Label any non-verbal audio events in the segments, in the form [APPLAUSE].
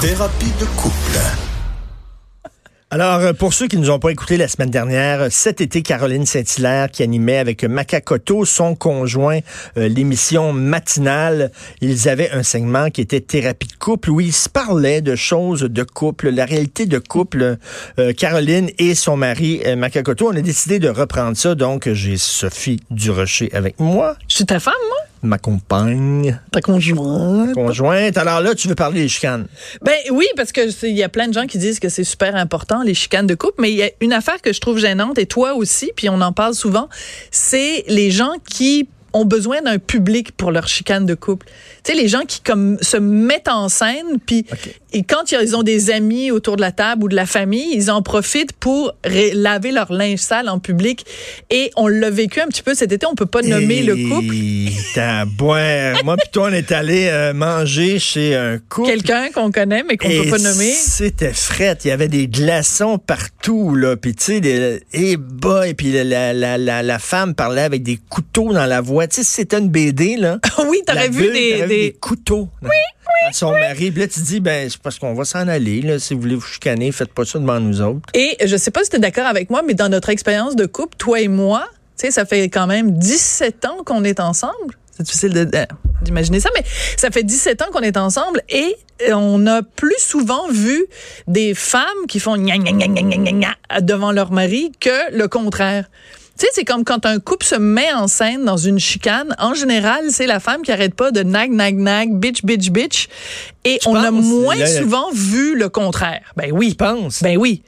Thérapie de couple. Alors, euh, pour ceux qui ne nous ont pas écouté la semaine dernière, cet été, Caroline Saint-Hilaire qui animait avec Macacoto, son conjoint, euh, l'émission matinale, ils avaient un segment qui était thérapie de couple où ils se parlaient de choses de couple, la réalité de couple. Euh, Caroline et son mari, Macacoto, on a décidé de reprendre ça. Donc, j'ai Sophie Durocher avec moi. Je suis ta femme, moi? Ma compagne. Ta conjointe. conjointe. Alors là, tu veux parler des chicanes. Ben oui, parce que il y a plein de gens qui disent que c'est super important, les chicanes de couple, mais il y a une affaire que je trouve gênante, et toi aussi, puis on en parle souvent, c'est les gens qui ont besoin d'un public pour leur chicane de couple. Sais, les gens qui comme se mettent en scène, puis et quand ils ont des amis autour de la table ou de la famille, ils en profitent pour laver leur linge sale en public. Et on l'a vécu un petit peu cet été. On peut pas nommer le couple. Moi puis toi, on est allé euh, manger chez un couple. Quelqu'un qu'on connaît mais qu'on peut pas nommer. C'était fret. Il y avait des glaçons partout là. Puis tu sais, des et boy. Puis la, la, la, la, femme parlait avec des couteaux dans la voix. Tu sais, c'était une BD là. [LAUGHS] oui, t'aurais vu des, des... couteaux. Oui à son mari. Puis là, tu dis, ben, c'est parce qu'on va s'en aller. Là. Si vous voulez vous chicaner, faites pas ça devant nous autres. Et je sais pas si tu es d'accord avec moi, mais dans notre expérience de couple, toi et moi, tu sais, ça fait quand même 17 ans qu'on est ensemble. C'est difficile d'imaginer ça, mais ça fait 17 ans qu'on est ensemble et on a plus souvent vu des femmes qui font gna, gna, gna, devant leur mari que le contraire. Tu sais, c'est comme quand un couple se met en scène dans une chicane. En général, c'est la femme qui arrête pas de nag, nag, nag, bitch, bitch, bitch. Et on a moins souvent vu le contraire. Ben oui. Je pense. Ben oui.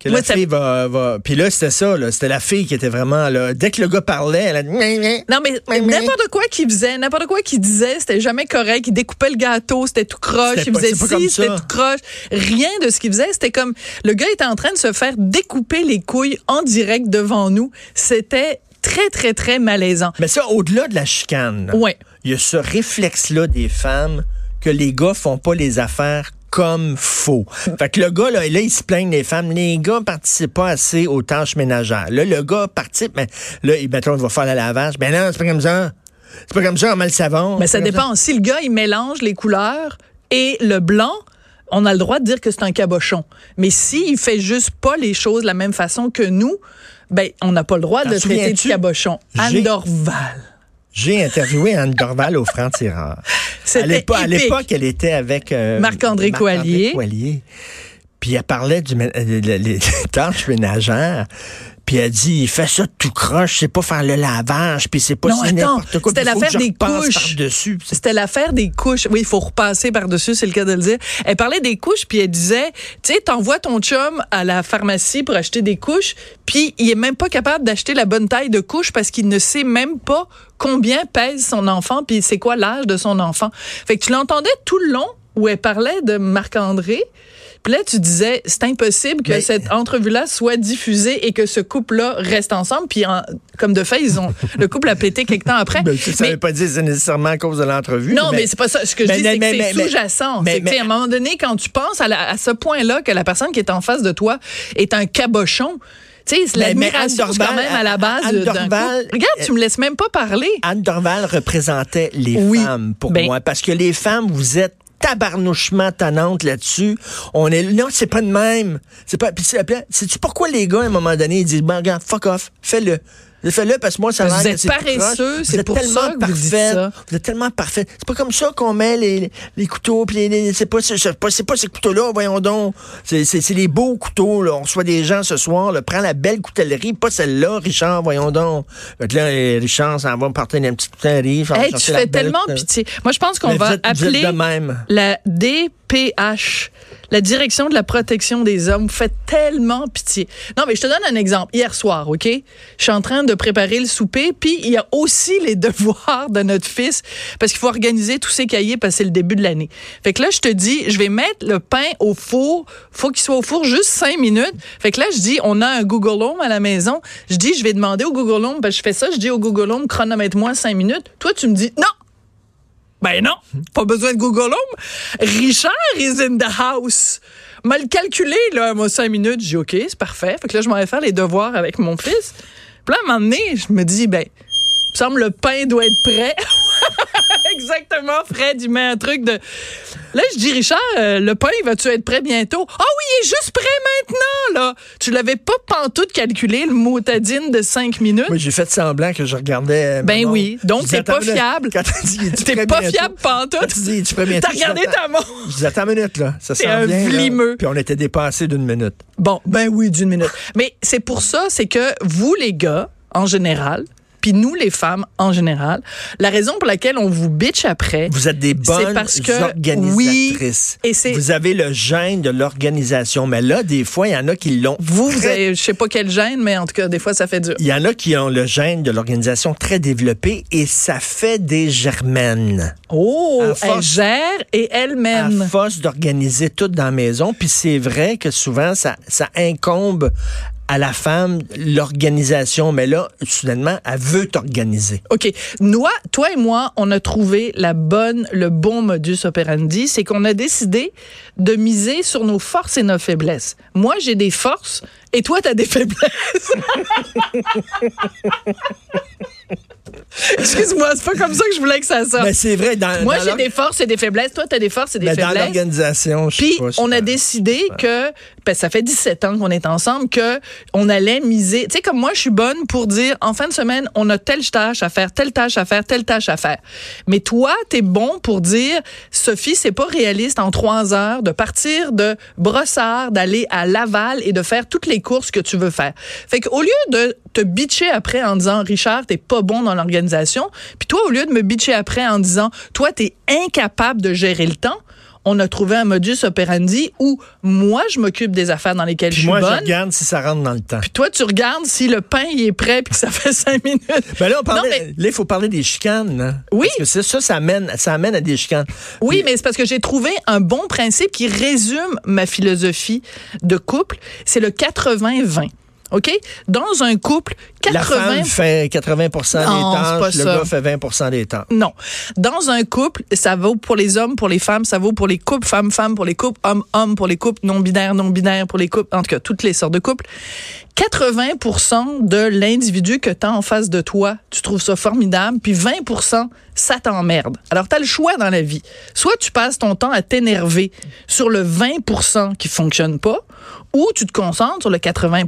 Que la fille va, va... Puis là, c'était ça, là. C'était la fille qui était vraiment là. Dès que le gars parlait, elle a dit... Non, mais n'importe quoi qu'il faisait, n'importe quoi qu'il disait, c'était jamais correct. Il découpait le gâteau, c'était tout croche. Il faisait ci, c'était tout croche. Rien de ce qu'il faisait. C'était comme... Le gars était en train de se faire découper les couilles en direct devant nous. C'était très, très, très malaisant. Mais ça, au-delà de la chicane, ouais. il y a ce réflexe-là des femmes que les gars font pas les affaires comme faux. Fait que le gars, là, là, il se plaigne des femmes. Les gars participent pas assez aux tâches ménagères. Là, le gars participe, mais là, il, il va faire la lavage. Ben non, c'est pas comme ça. C'est pas comme ça, on met le savon. Mais ça dépend. Si le gars, il mélange les couleurs et le blanc, on a le droit de dire que c'est un cabochon. Mais s'il fait juste pas les choses de la même façon que nous, ben, on n'a pas le droit de traiter de cabochon. Anne Dorval. J'ai interviewé Anne Dorval au Franc-Tireur. [LAUGHS] À l'époque, elle était avec euh, Marc-André Coallier. Puis elle parlait du, des [LAUGHS] tâches ménagères. Puis elle dit, il fait ça tout croche, c'est pas faire le lavage, puis c'est pas n'importe quoi. C'était l'affaire des couches. C'était l'affaire des couches. Oui, il faut repasser par-dessus, c'est le cas de le dire. Elle parlait des couches, puis elle disait, tu sais, t'envoies ton chum à la pharmacie pour acheter des couches, puis il est même pas capable d'acheter la bonne taille de couche parce qu'il ne sait même pas combien pèse son enfant, puis c'est quoi l'âge de son enfant. Fait que tu l'entendais tout le long où elle parlait de Marc-André. Puis là, tu disais, c'est impossible que cette entrevue-là soit diffusée et que ce couple-là reste ensemble. Puis, comme de fait, ils ont, le couple a pété quelque temps après. [LAUGHS] Ben, ça ne veut pas dire que c'est nécessairement à cause de l'entrevue. Non, mais, c'est pas ça. Ce que je dis, c'est que c'est sous-jacent. À un moment donné, quand tu penses à, à ce point-là que la personne qui est en face de toi est un cabochon, tu sais, l'admiration, quand même à la base d'un Regarde, tu me laisses même pas parler. Anne Dorval représentait les femmes pour ben moi. Parce que les femmes, vous êtes tabarnouchement tannante là-dessus. On est non, c'est pas de même. C'est pas puis c'est pourquoi les gars à un moment donné ils disent ben regarde, fuck off, fais-le. Fais-le parce que moi, ça Vous êtes paresseux, c'est pour tellement ça que parfait. Vous, dites ça. vous êtes tellement parfait. C'est pas comme ça qu'on met les, les couteaux. Puis les, c'est pas, c'est pas, pas ces couteaux-là, voyons donc. C'est, c'est, les beaux couteaux. Là. On reçoit des gens ce soir. Là. Prends la belle coutellerie, pas celle-là, Richard, voyons donc. Donc là, Richard, ça va me porter une petite coutellerie. Hey, tu fais tellement pitié. Moi, je pense qu'on va appeler la DPH La direction de la protection des hommes fait tellement pitié. Non, mais je te donne un exemple. Hier soir, OK? Je suis en train de préparer le souper, puis il y a aussi les [LAUGHS] devoirs de notre fils, parce qu'il faut organiser tous ses cahiers, parce que c'est le début de l'année. Fait que là, je te dis, je vais mettre le pain au four. Faut qu'il soit au four juste cinq minutes. Fait que là, je dis, on a un Google Home à la maison. Je dis, je vais demander au Google Home, parce que je fais ça, je dis au Google Home, chronomètre-moi cinq minutes. Toi, tu me dis, non! Ben non, pas besoin de Google Home. Richard is in the house. Mal calculé, là, moi, cinq minutes. J'ai OK, c'est parfait. Fait que là, je m'en vais faire les devoirs avec mon fils. Puis là, à un moment donné, je me dis, ben, me semble le pain doit être prêt. [LAUGHS] Exactement, Fred, il met un truc de. Là, je dis, Richard, euh, le pain, va-tu être prêt bientôt? Ah oui, il est juste prêt maintenant, là. Tu l'avais pas pantoute calculé, le motadine de cinq minutes? Oui, j'ai fait semblant que je regardais. euh, Ben oui, donc t'es pas fiable. Quand t'as dit, T'es pas bientôt? fiable pantoute? Quand tu dis, bientôt? T'as regardé ta montre. Je dis, attends une minute, là. Ça un là. vlimeux. Puis on était dépassé d'une minute. Bon, ben oui, d'une minute. Mais c'est pour ça, c'est que vous, les gars, en général, puis nous, les femmes, en général, la raison pour laquelle on vous bitch après, Vous êtes des bonnes parce que, organisatrices. oui, et c'est- vous avez le gène de l'organisation. Mais là, des fois, il y en a qui l'ont. vous, vous avez, je sais pas quelle gêne, mais en tout cas, des fois, ça fait dur. Il y en a qui ont le gène de l'organisation très développé et ça fait des germaines. Oh, À elle force- gère et elle À force d'organiser tout dans la maison. Puis c'est vrai que souvent, ça, ça incombe à la femme l'organisation. Mais là, soudainement, elle veut t'organiser. OK. Toi et moi, on a trouvé la bonne, le bon modus operandi. C'est qu'on a décidé de miser sur nos forces et nos faiblesses. Moi, j'ai des forces et toi, t'as des faiblesses. [LAUGHS] Excuse-moi, c'est pas comme ça que je voulais que ça sorte. Mais c'est vrai, dans, Moi, dans j'ai des forces et des faiblesses. Toi, t'as des forces et des mais dans faiblesses. l'organisation, je sais Puis pas, on a décidé que ben, ça fait 17 ans qu'on est ensemble que on allait miser. Tu sais comme moi je suis bonne pour dire en fin de semaine on a telle tâche à faire, telle tâche à faire, telle tâche à faire. Mais toi tu es bon pour dire Sophie c'est pas réaliste en trois heures de partir de Brossard, d'aller à Laval et de faire toutes les courses que tu veux faire. Fait qu'au lieu de te bitcher après en disant Richard t'es pas bon dans l'organisation, puis toi au lieu de me bitcher après en disant toi t'es incapable de gérer le temps on a trouvé un modus operandi où moi, je m'occupe des affaires dans lesquelles Puis je suis moi, je regarde si ça rentre dans le temps. Puis toi, tu regardes si le pain il est prêt puis que ça [LAUGHS] fait cinq minutes. Ben là, on parlait- Non, mais- là, il faut parler des chicanes. hein. Oui. Parce que c'est ça, ça amène, ça amène à des chicanes. Oui, Puis- mais c'est parce que j'ai trouvé un bon principe qui résume ma philosophie de couple. C'est le 80-20. OK? Dans un couple, 80 La femme fait 80 des Non, tâches, le ça. gars fait 20 des tâches. Non. Dans un couple, ça vaut pour les hommes, pour les femmes, ça vaut pour les couples, femmes, femmes pour les couples, hommes, hommes pour les couples, non-binaires, non-binaires pour les couples, en tout cas, toutes les sortes de couples. 80% de l'individu que tu as en face de toi, tu trouves ça formidable, puis 20 ça t'emmerde. Alors, tu as le choix dans la vie. Soit tu passes ton temps à t'énerver sur le 20% qui fonctionne pas, ou tu te concentres sur le 80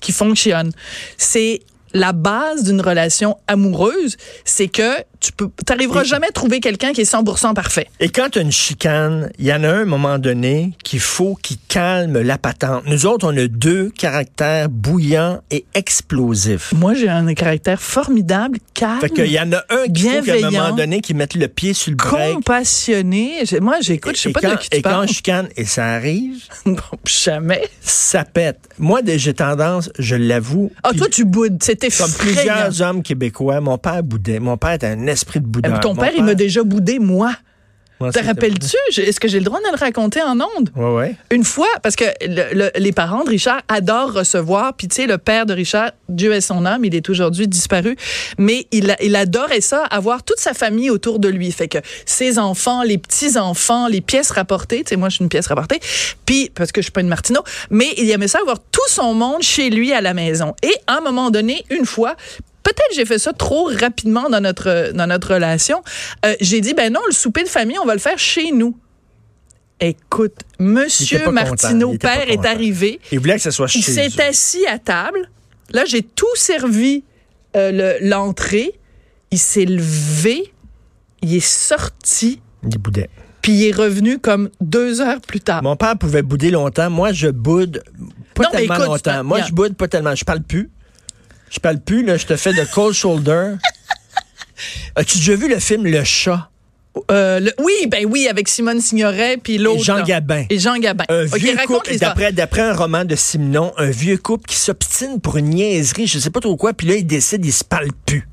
qui fonctionne. C'est la base d'une relation amoureuse, c'est que tu peux, t'arriveras jamais à trouver quelqu'un qui est 100% parfait. Et quand tu as une chicane, il y en a un, à un moment donné qu'il faut qu'il calme la patente. Nous autres, on a deux caractères bouillants et explosifs. Moi, j'ai un caractère formidable, calme, Fait qu'il y en a un qui faut qu'à un moment Bienveillant. donné qui mette le pied sur le break. compassionné. Moi, j'écoute, je sais et pas quand, de qui tu et quand parles. je chicane, et ça arrive, [LAUGHS] Non, jamais. ça pète. Moi, j'ai tendance, je l'avoue, Ah, toi, tu boudes. C'était comme plusieurs hommes québécois, mon père boudait. Mon père était un esprit de Eh, boudeur. Ton père, il m'a déjà boudé, moi. Te rappelles-tu? Est-ce que j'ai le droit de le raconter en ondes? Ouais, ouais. Une fois, parce que le- le- les parents de Richard adorent recevoir, puis tu sais, le père de Richard, Dieu est son âme, il est aujourd'hui disparu, mais il, il adorait ça, avoir toute sa famille autour de lui. Fait que ses enfants, les petits-enfants, les pièces rapportées, tu sais, moi je suis une pièce rapportée, puis, parce que je suis pas une Martineau, mais il aimait ça avoir tout son monde chez lui à la maison. Et à un moment donné, une fois, Peut-être j'ai fait ça trop rapidement dans notre dans notre relation. Euh, j'ai dit ben non, le souper de famille, on va le faire chez nous. Écoute, Monsieur Martineau, père, est arrivé. Il voulait que ça soit chez Il s'est assis à table. Là, j'ai tout servi euh, le- l'entrée. Il s'est levé. Il est sorti. Il boudait. Puis il est revenu comme deux heures plus tard. Mon père pouvait bouder longtemps. Moi, je boude pas Non, tellement écoute, longtemps. Moi, je boude pas tellement. Je parle plus. Je parle plus, là. Je te fais de cold shoulder. As-tu déjà vu le film Le Chat? Euh, le- oui, ben oui, avec Simone Signoret puis l'autre. Et Jean. Gabin. Et Jean Gabin. Un vieux couple, d'après, d'après un roman de Simenon, un vieux couple qui s'obstine pour une niaiserie, je sais pas trop quoi, puis là, ils décident, ils se parlent plus.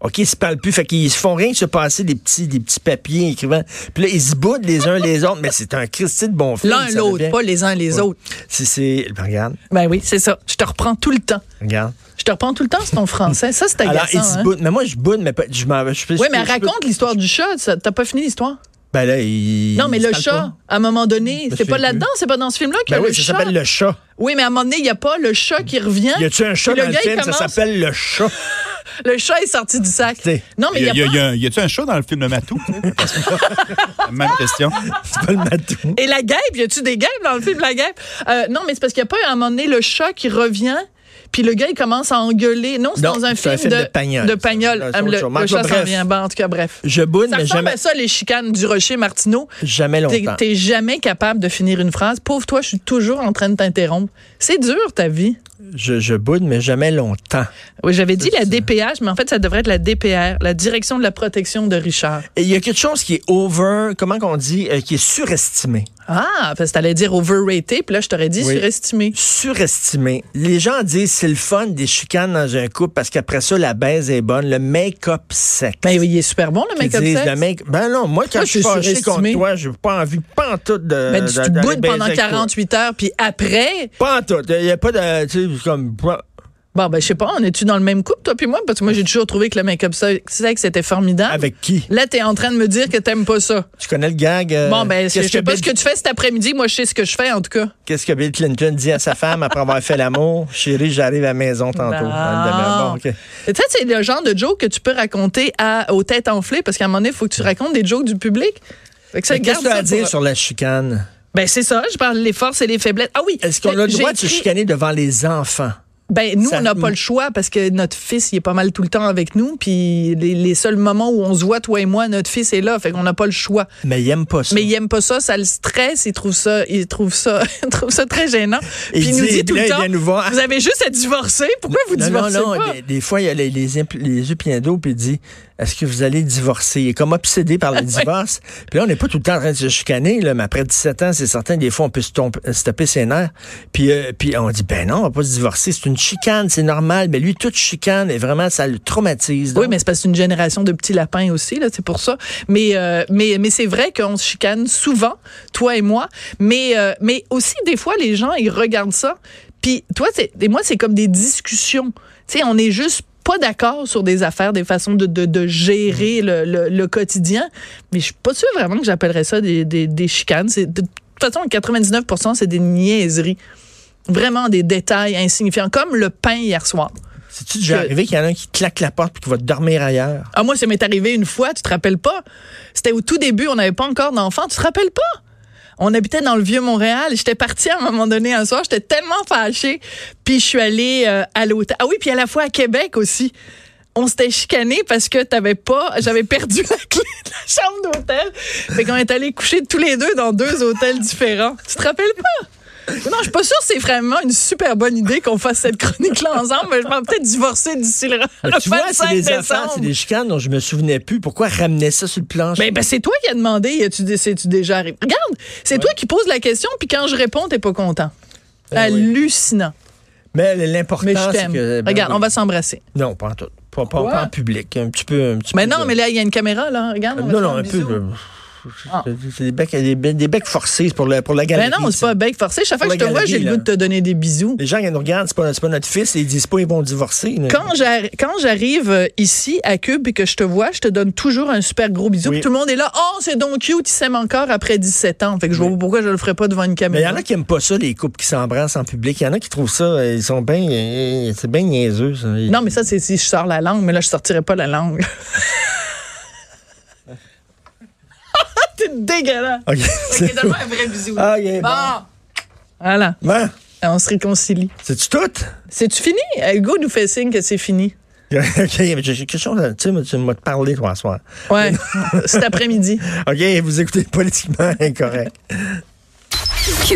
OK, ils se parlent plus. Fait qu'ils se font rien que se passer des petits, des petits papiers écrivant. Puis là, ils se boudent les uns les autres. Mais c'est un Christy de bon film. L'un l'autre, pas les uns les Ouais. autres. C'est, c'est, ben, regarde, Ben oui, c'est ça. Je te reprends tout le temps. regarde. Je te reprends tout le temps, c'est ton français. Ça, c'est Alors, ils agaçant. se hein? boudent. Mais moi, je boude, mais pas, je m'en vais. Oui, mais peux- raconte l'histoire du chat. T'as pas fini l'histoire? Ben là, ils. Non, mais le chat, pas. à un moment donné, c'est pas là-dedans, c'est pas dans ce film-là y Ben oui, le ça chat. s'appelle le chat. Oui, mais à un moment donné, il n'y a pas le chat qui revient. Y a-tu un chat dans le il film? Ça s'appelle le chat. [LAUGHS] Le chat est sorti du sac. Non, mais il y a, y a, pas... y a- y a-tu un chat dans le film de Matou? [LAUGHS] Même question. C'est pas le matou. Et la guêpe, y a-tu des guêpes dans le film La guêpe? Euh, non, mais c'est parce qu'il n'y a pas à un moment donné le chat qui revient. Puis le gars, il commence à engueuler. Non, c'est dans un film, film de Pagnol. De Pagnol. C'est Ah, autre le, le chat s'en vient. Bon, en tout cas, bref. Je boude, Ça mais jamais, ça, les chicanes du Rocher Martineau. jamais longtemps. t'es jamais capable de finir une phrase. Pauvre toi, je suis toujours en train de t'interrompre. C'est dur, ta vie. Je, je boude, mais jamais longtemps. Oui, j'avais dit la ça. DPH, mais en fait, ça devrait être la DPR, la Direction de la protection de Richard. Il y a quelque chose qui est over, comment qu'on dit, euh, qui est surestimé. Ah, parce que t'allais dire overrated, puis là, je t'aurais dit Oui. surestimé. Surestimé. Les gens disent c'est le fun des chicanes dans un couple parce qu'après ça, la baise est bonne. Le make-up sec. Ben oui, il est super bon, le make-up sexe. le make- Ben non, moi, quand je suis fâché contre toi, j'ai pas envie, pas en tout de. Ben, tu d'aller boudes pendant avec toi. 48 heures, puis après, Pas en tout. Il n'y a pas de. Tu sais, comme. pas- bon, ben, je sais pas, on est-tu dans le même couple, toi puis moi? Parce que moi, j'ai toujours trouvé que le make-up sexe, c'était formidable. Avec qui? Là, t'es en train de me dire que t'aimes pas ça. Tu connais le gag? euh, bon, ben, je sais pas Bill- ce que tu fais cet après-midi. Moi, je sais ce que je fais, en tout cas. Qu'est-ce que Bill Clinton dit à sa femme après avoir fait l'amour? [LAUGHS] Chérie, j'arrive à la maison tantôt. Bon, OK. Et Tu sais, c'est le genre de joke que tu peux raconter à, aux têtes enflées, parce qu'à un moment donné, il faut que tu racontes des jokes du public. Qu'est-ce que tu as à dire pour- sur la chicane? Ben, c'est ça, je parle des forces et des faiblesses. Ah oui. Est-ce qu'on a le droit de se chicaner devant les enfants? Ben, nous, Ça- on n'a pas le choix parce que notre fils, il est pas mal tout le temps avec nous. Puis les, les seuls moments où on se voit, toi et moi, notre fils est là. Fait qu'on n'a pas le choix. Mais il aime pas ça. Mais il aime pas ça, ça le stresse, il trouve ça, il trouve ça, [LAUGHS] il trouve ça très gênant. Puis il nous dit tout là, le temps, vient nous voir. vous avez juste à divorcer. Pourquoi vous divorcez non, non, pas? Des, des fois, il y a les, les, les yeux pleins d'eau, puis il dit Est-ce que vous allez divorcer? Il est comme obsédé par le [LAUGHS] divorce. Puis là, on n'est pas tout le temps en train de se chicaner, là, mais après 17 ans, c'est certain, des fois, on peut se, tomber- se taper ses nerfs. Puis, euh, puis on dit Ben non, on va pas se divorcer, c'est une chicane, c'est normal. Mais lui, toute chicane, et vraiment, ça le traumatise. Oui, mais c'est parce que une génération de petits lapins aussi, là, c'est pour ça. Mais, euh, mais, mais c'est vrai qu'on se chicane souvent, toi et moi. Mais, euh, mais aussi, des fois, les gens, ils regardent ça. Puis toi, c'est- et moi, c'est comme des discussions. Tu sais, on est juste pas d'accord sur des affaires, des façons de, de, de gérer le, le, le quotidien. Mais je suis pas sûre vraiment que j'appellerais ça des, des, des chicanes. De toute façon, 99 c'est des niaiseries. Vraiment des détails insignifiants, comme le pain hier soir. c'est-tu déjà que- arrivé qu'il y en a un qui claque la porte puis qui va dormir ailleurs? Ah, moi, ça m'est arrivé une fois, tu te rappelles pas? C'était au tout début, on n'avait pas encore d'enfants, tu te rappelles pas? On habitait dans le vieux Montréal. J'étais partie à un moment donné un soir, j'étais tellement fâchée. Puis je suis allée euh, à l'hôtel. Ah oui, puis à la fois à Québec aussi. On s'était chicané parce que t'avais pas, j'avais perdu la clé de la chambre d'hôtel. Fait qu'on est allés coucher tous les deux dans deux hôtels différents. Tu te rappelles pas? Non, je suis pas sûre que c'est vraiment une super bonne idée qu'on fasse cette chronique-là ensemble, mais je vais peut-être divorcer d'ici le, le Tu vois, 25 c'est des affaires, décembre. c'est des chicanes dont je me souvenais plus. Pourquoi ramener ça sur le planche Ben, ben, c'est toi qui as demandé, a-tu c'est-tu déjà arrivé? Regarde, c'est toi qui poses la question, puis quand je réponds, t'es pas content. Ben oui. Hallucinant. Mais l'important, Mais je c'est que. ben Regarde, oui. on va s'embrasser. Non, pas en tout. Pas, pas- Quoi? pas en public. Un petit peu. Un petit Mais peu non, de- mais là, il y a une caméra, là. Regarde. on Non, non, un peu. de- Ah. C'est des becs, des, becs- des becs forcés pour, le, pour la galerie. Ben non, c'est pas un bec forcé. Chaque fois que je te vois, j'ai le goût de te donner des bisous. Les gens qui nous regardent, c'est pas, pas notre fils, et ils disent pas ils vont divorcer. Quand j'arri- quand j'arrive euh, ici à Cube et que je te vois, je te donne toujours un super gros bisou. Oui. Tout le monde est là. Oh, c'est donc cute, il s'aime encore après 17 ans. Fait que je vois pourquoi je le ferais pas devant une Mais il y caméra. en a qui aiment pas ça, les couples qui s'embrassent en public. Il y en a qui trouvent ça, euh, ils sont bien. euh, C'est bien niaiseux, ça. Non, mais ça, c'est si je sors la langue, mais là, je sortirais pas la langue. [LAUGHS] T'es dégueulasse. OK. C'est tellement un vrai bisou. Ah, OK, bon. Bon. Voilà. Bon, On se réconcilie. c'est-tu tout? C'est-tu fini? Euh, Hugo nous fait signe que c'est fini. [LAUGHS] OK, mais j'ai quelque chose à. Tu sais, tu m'as parlé, toi, ce soir. Ouais. [LAUGHS] Cet après-midi. OK, vous écoutez politiquement [LAUGHS] incorrect.